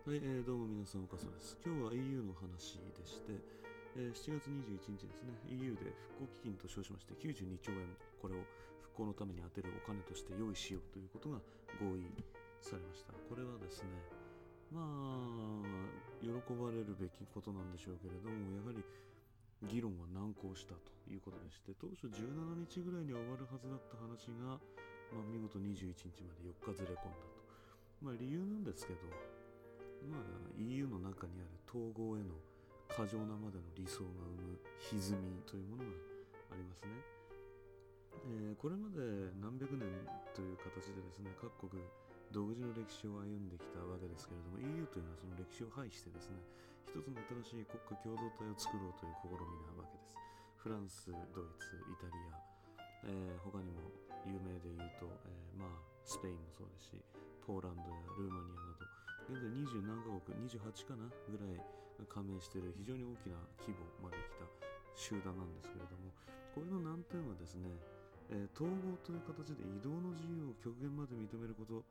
はい、えー、どうも皆さん、岡曽です。今日は EU の話でして、えー7月21日ですね、EU で復興基金と称しまして92兆円、これを復興のために充てるお金として用意しようということが合意されました。これはですね、まあ、喜ばれるべきことなんでしょうけれども、やはり議論は難航したということでして、当初17日ぐらいには終わるはずだった話が、まあ、見事21日まで4日ずれ込んだと。まあ、理由なんですけど、まあ、EU の中にある統合への過剰なまでの理想が生む歪みというものがありますね。えーこれまで何百年という形でですね各国独自の歴史を歩んできたわけですけれども EU というのはその歴史を排してですね一つの新しい国家共同体を作ろうという試みなわけです。フランス、ドイツ、イタリア、えー他にも有名で言うと、えーまあスペインもそうですしポーランドやルーマニアなど現在20何カ国28かなぐらい加盟している非常に大きな規模まで来た集団なんですけれどもこれの難点はですね、えー統合という形で移動の自由を極限まで認めること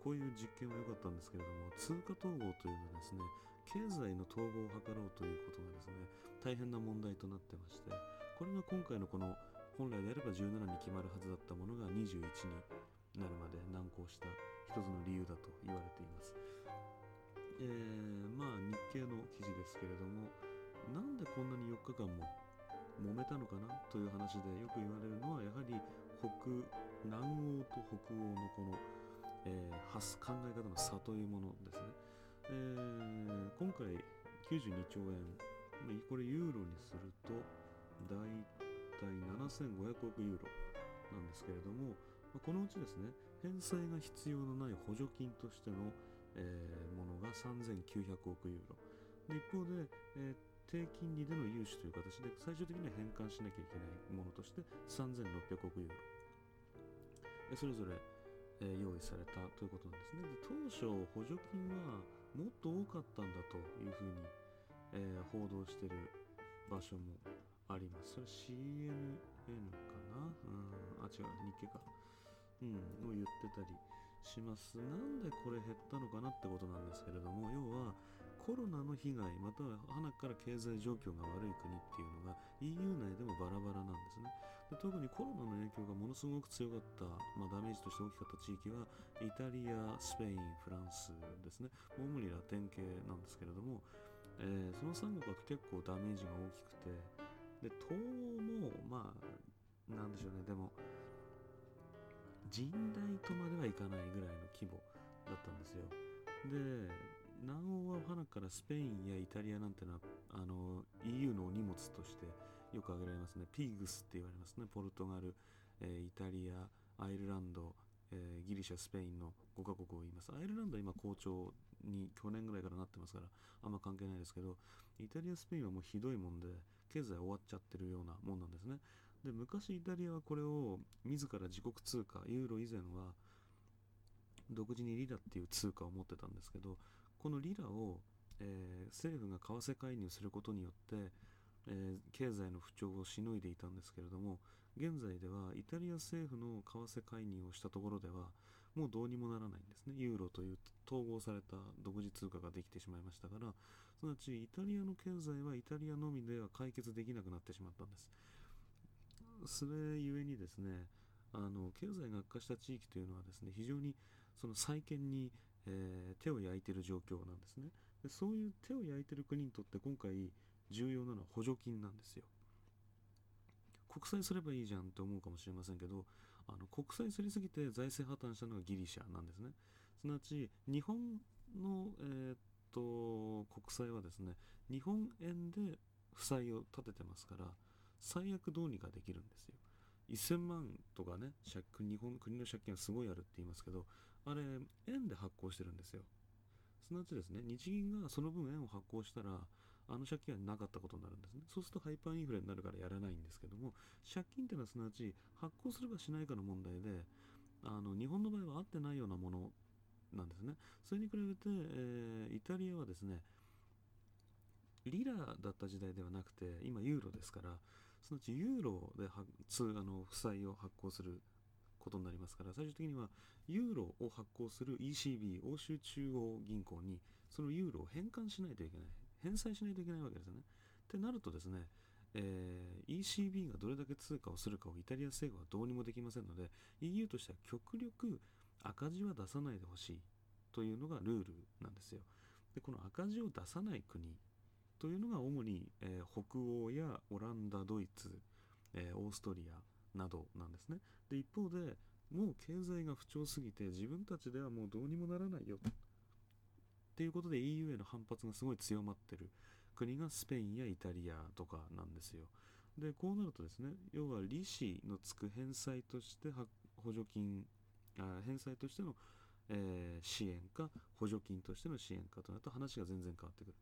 こういう実験は良かったんですけれども通貨統合というのはですね経済の統合を図ろうということがですね大変な問題となってましてこれが今回のこの本来であれば17に決まるはずだったものが21になるまで難航した一つの理由だと言われています。えーまあ日経の記事ですけれどもなんでこんなに4日間も揉めたのかなという話でよく言われるのはやはり北南欧と北欧のこの、えー発考え方の差というものですね。えー今回92兆円これユーロにするとだいたい7500億ユーロなんですけれども、このうちですね返済が必要のない補助金としての、えーものが3900億ユーロ。で一方で、えー低金利での融資という形で最終的には返還しなきゃいけないものとして3600億ユーロ。えそれぞれ、えー用意されたということなんですね。で当初補助金はもっと多かったんだというふうに、えー報道している場所もあります。それ CNN かな？うんあ違う日経か。うんを言ってたりします。なんでこれ減ったのかなってことなんですけれども要はコロナの被害または花から経済状況が悪い国っていうのが EU 内でもバラバラなんですね。で特にコロナの影響がものすごく強かった、まあ、ダメージとして大きかった地域はイタリア、スペイン、フランスですね。主にラテン系なんですけれども、えーその3国は結構ダメージが大きくてで東欧もまあなんでしょうね。でも甚大とまではいかないぐらいの規模だったんですよ。で南欧は花からスペインやイタリアなんてのはあの EU のお荷物としてよく挙げられますね。ピーグスって言われますね。ポルトガル、えーイタリアアイルランド、えーギリシャスペインの5カ国を言います。アイルランドは今好調に去年ぐらいからなってますからあんま関係ないですけどイタリアスペインはもうひどいもんで経済終わっちゃってるようなもんなんですね。で昔イタリアはこれを自ら自国通貨ユーロ以前は独自にリラっていう通貨を持ってたんですけどこのリラを、えー政府が為替介入することによって、えー経済の不調をしのいでいたんですけれども現在ではイタリア政府の為替介入をしたところではもうどうにもならないんですね。ユーロという統合された独自通貨ができてしまいましたからすなわちイタリアの経済はイタリアのみでは解決できなくなってしまったんです。それゆえにですねあの経済が悪化した地域というのはですね非常にその再建に、えー手を焼いている状況なんですね。でそういう手を焼いている国にとって今回重要なのは補助金なんですよ。国債すればいいじゃんって思うかもしれませんけどあの国債すりすぎて財政破綻したのがギリシャなんですね。すなわち日本の、えーっと国債はですね日本円で負債を立ててますから最悪どうにかできるんですよ。1000万とかね借日本国の借金はすごいあるって言いますけどあれ円で発行してるんですよ。すなわちですね日銀がその分円を発行したらあの借金はなかったことになるんですね。そうするとハイパーインフレになるからやらないんですけども借金っていうのはすなわち発行するかしないかの問題であの日本の場合は合ってないようなものなんですね。それに比べて、えーイタリアはですねリラだった時代ではなくて今ユーロですからそのうちユーロではつあの負債を発行することになりますから最終的にはユーロを発行する ECB 欧州中央銀行にそのユーロを返還しないといけない返済しないといけないわけですね。ってなるとですね、えー、ECB がどれだけ通貨をするかをイタリア政府はどうにもできませんので EU としては極力赤字は出さないでほしいというのがルールなんですよ。でこの赤字を出さない国というのが主に、えー、北欧やオランダドイツ、えー、オーストリアなどなんですね。で一方でもう経済が不調すぎて自分たちではもうどうにもならないよっていうことで EU への反発がすごい強まってる国がスペインやイタリアとかなんですよ。でこうなるとですね要は利子のつく返済として補助金あ返済としての、えー、支援か補助金としての支援かとなると話が全然変わってくる。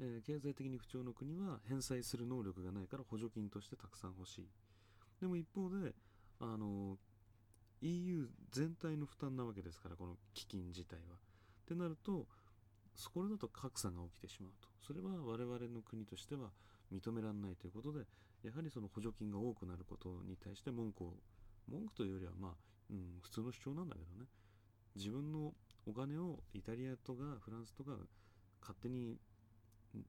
えー、経済的に不調の国は返済する能力がないから補助金としてたくさん欲しい。でも一方で、あの EU 全体の負担なわけですから、この基金自体は。ってなると、これだと格差が起きてしまうと。それは我々の国としては認められないということで、やはりその補助金が多くなることに対して文句を、文句というよりは、まあ、うん、普通の主張なんだけどね。自分のお金をイタリアとかフランスとか勝手に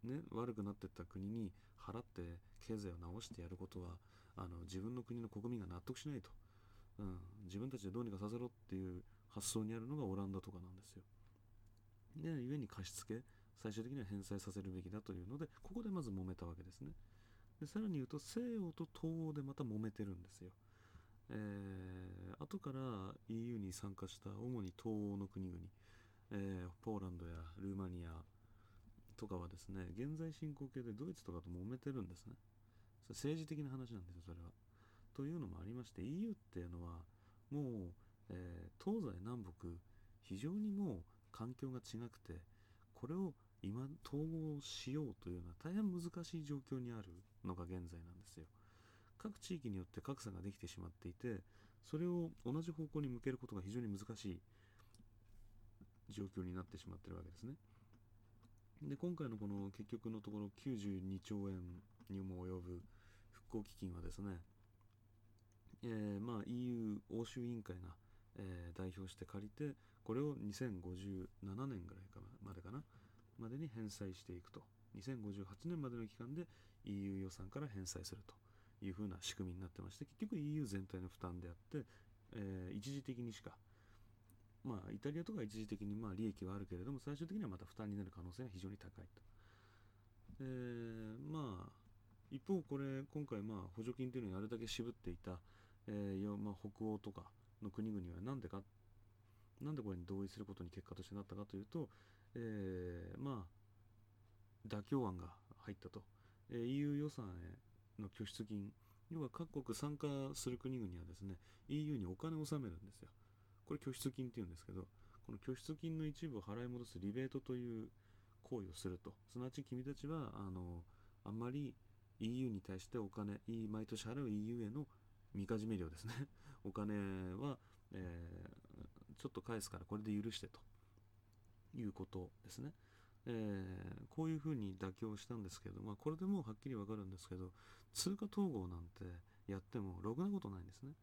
ね、悪くなっていった国に払って経済を直してやることはあの自分の国の国民が納得しないと、うん、自分たちでどうにかさせろっていう発想にあるのがオランダとかなんですよ。で、故に貸し付け、最終的には返済させるべきだというので、ここでまず揉めたわけですね。でさらに言うと、西欧と東欧でまた揉めてるんですよ。えー、後から EU に参加した主に東欧の国々、えー、ポーランドやルーマニア、とかはですね、現在進行形でドイツとかと揉めてるんですね。それ政治的な話なんですよ、それは。というのもありまして、EU っていうのは、もう、えー、東西南北、非常にもう環境が違くて、これを今統合しようというのは大変難しい状況にあるのが現在なんですよ。各地域によって格差ができてしまっていて、それを同じ方向に向けることが非常に難しい状況になってしまってるわけですね。で今回のこの結局のところ92兆円にも及ぶ復興基金はですね、えー、まあ EU 欧州委員会が、えー、代表して借りてこれを2057年ぐらいかまでかなまでに返済していくと。2058年までの期間で EU 予算から返済すると。いうふうな仕組みになってまして結局 EU 全体の負担であって、えー、一時的にしかまあ、イタリアとか一時的にまあ利益はあるけれども、最終的にはまた負担になる可能性が非常に高いと。えー、まあ、一方、これ、今回、まあ、補助金というのにあれだけ渋っていた、えーまあ、北欧とかの国々は何でか、なんでこれに同意することに結果としてなったかというと、えー、まあ、妥協案が入ったと。えー、EU 予算への拠出金、要は各国参加する国々はですね、EU にお金を納めるんですよ。これ拠出金っていうんですけど、この拠出金の一部を払い戻すリベートという行為をすると。すなわち君たちは、あの、あんまり EU に対してお金、毎年払う EU へのみかじめ料ですね。お金は、えー、ちょっと返すからこれで許してということですね。えー、こういうふうに妥協したんですけど、まあ、これでもうはっきりわかるんですけど、通貨統合なんてやってもろくなことないんですね。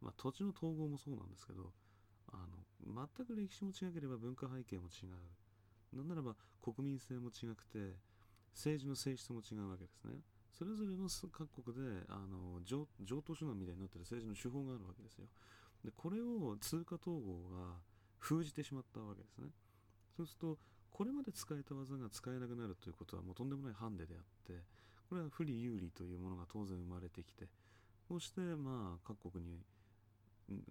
まあ、土地の統合もそうなんですけど、あの全く歴史も違ければ文化背景も違う。なんならば国民性も違くて政治の性質も違うわけですね。それぞれの各国であの上等手段みたいになってる政治の手法があるわけですよ。でこれを通貨統合が封じてしまったわけですね。そうするとこれまで使えた技が使えなくなるということはもうとんでもないハンデであってこれは不利有利というものが当然生まれてきてそしてまあ各国に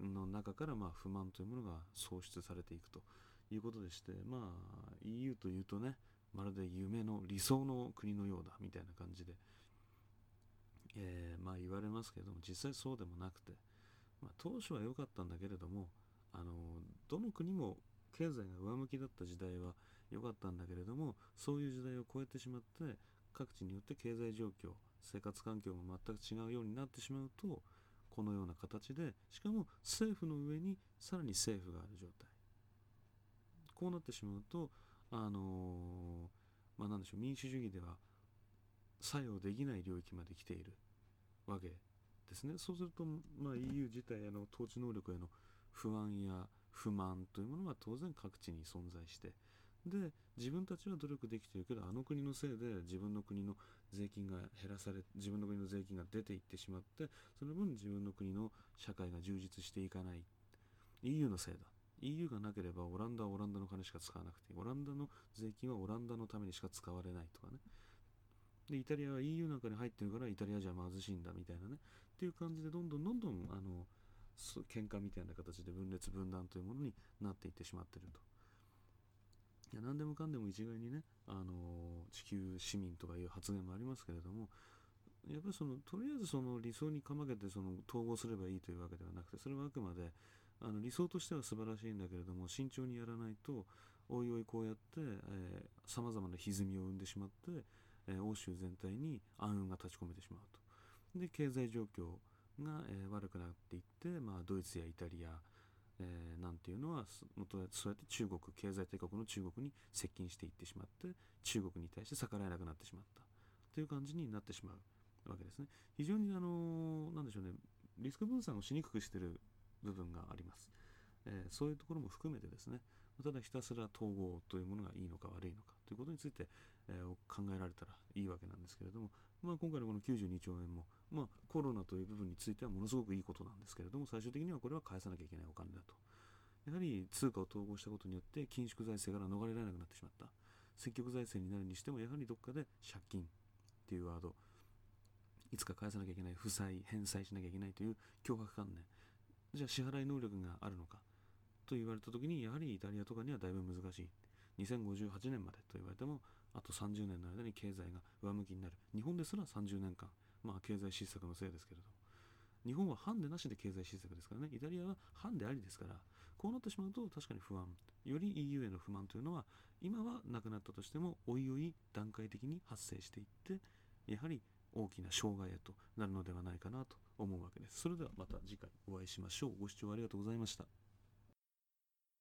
の中からまあ不満というものが創出されていくということでして、まあ、EU というとねまるで夢の理想の国のようだみたいな感じで、えー、まあ言われますけれども実際そうでもなくて、まあ、当初は良かったんだけれどもあのどの国も経済が上向きだった時代は良かったんだけれどもそういう時代を超えてしまって各地によって経済状況生活環境も全く違うようになってしまうとこのような形でしかも政府の上にさらに政府がある状態。こうなってしまうとあの、まあ何でしょう民主主義では作用できない領域まで来ているわけですね。そうすると、まあ、EU 自体への統治能力への不安や不満というものが当然各地に存在してで自分たちは努力できてるけどあの国のせいで自分の国の税金が減らされ自分の国の税金が出ていってしまってその分自分の国の社会が充実していかない。EU のせいだ。EU がなければオランダはオランダの金しか使わなくてオランダの税金はオランダのためにしか使われないとかね。でイタリアは EU なんかに入ってるからイタリアじゃ貧しいんだみたいなね。っていう感じでどんどんどんどんあの喧嘩みたいな形で分裂分断というものになっていってしまっていると。いや何でもかんでも一概にね、あの地球市民とかいう発言もありますけれどもやっぱりそのとりあえずその理想にかまけてその統合すればいいというわけではなくてそれはあくまであの理想としては素晴らしいんだけれども慎重にやらないとおいおいこうやってさまざまな歪みを生んでしまって、えー、欧州全体に暗雲が立ち込めてしまうと。で経済状況が、えー、悪くなっていって、まあ、ドイツやイタリア、えー、なんていうのはそうやって中国経済大国の中国に接近していってしまって中国に対して逆らえなくなってしまったという感じになってしまうわけですね非常にあのなんでしょうねリスク分散をしにくくしてる部分があります、えー、そういうところも含めてですねただひたすら統合というものがいいのか悪いのかということについて、えー、考えられたらいいわけなんですけれども、まあ、今回のこの92兆円も、まあ、コロナという部分についてはものすごくいいことなんですけれども最終的にはこれは返さなきゃいけないお金だと。やはり通貨を統合したことによって緊縮財政から逃れられなくなってしまった。積極財政になるにしてもやはりどっかで借金っていうワードいつか返さなきゃいけない負債返済しなきゃいけないという脅迫観念。じゃあ支払い能力があるのか。と言われた時にやはりイタリアとかにはだいぶ難しい。2058年までと言われてもあと30年の間に経済が上向きになる。日本ですら30年間まあ経済失策のせいですけれども。日本はハンデなしで経済失策ですからね。イタリアはハンデありですからこうなってしまうと確かに不安。より EU への不満というのは今はなくなったとしてもおいおい段階的に発生していってやはり大きな障害へとなるのではないかなと思うわけです。それではまた次回お会いしましょう。ご視聴ありがとうございました。